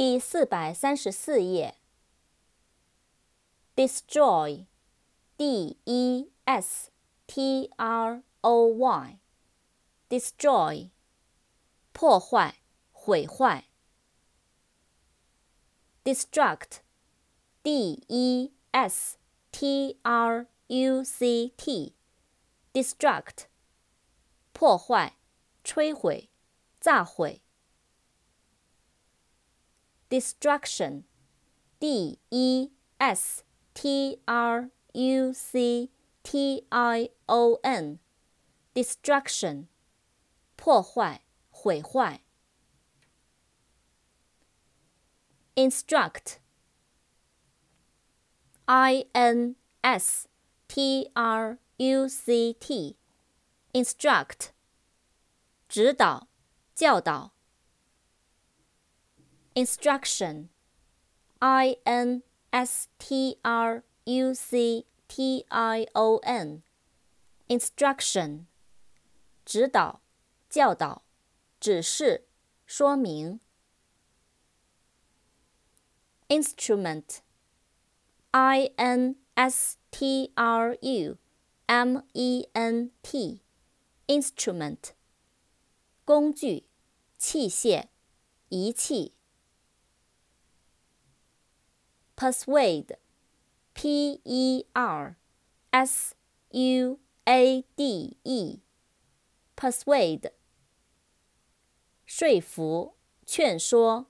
第四百三十四页。Destroy D E S T R O Y。Destroy。破坏。毁坏。Destruct D E S T R U C T。Destruct。破坏。摧毁。炸毁。destruction, d e s t r u c t i o n, destruction, 破坏、毁坏。instruct, i n s t r u c t, instruct, 指导、教导。 instruction, I N S T R U C T I O N, instruction, 指导、教导、指示、说明。instrument, I N S T R U M E N T, instrument, 工具、器械、仪器。 Persuade, p e r s u a d e, persuade，说服、劝说。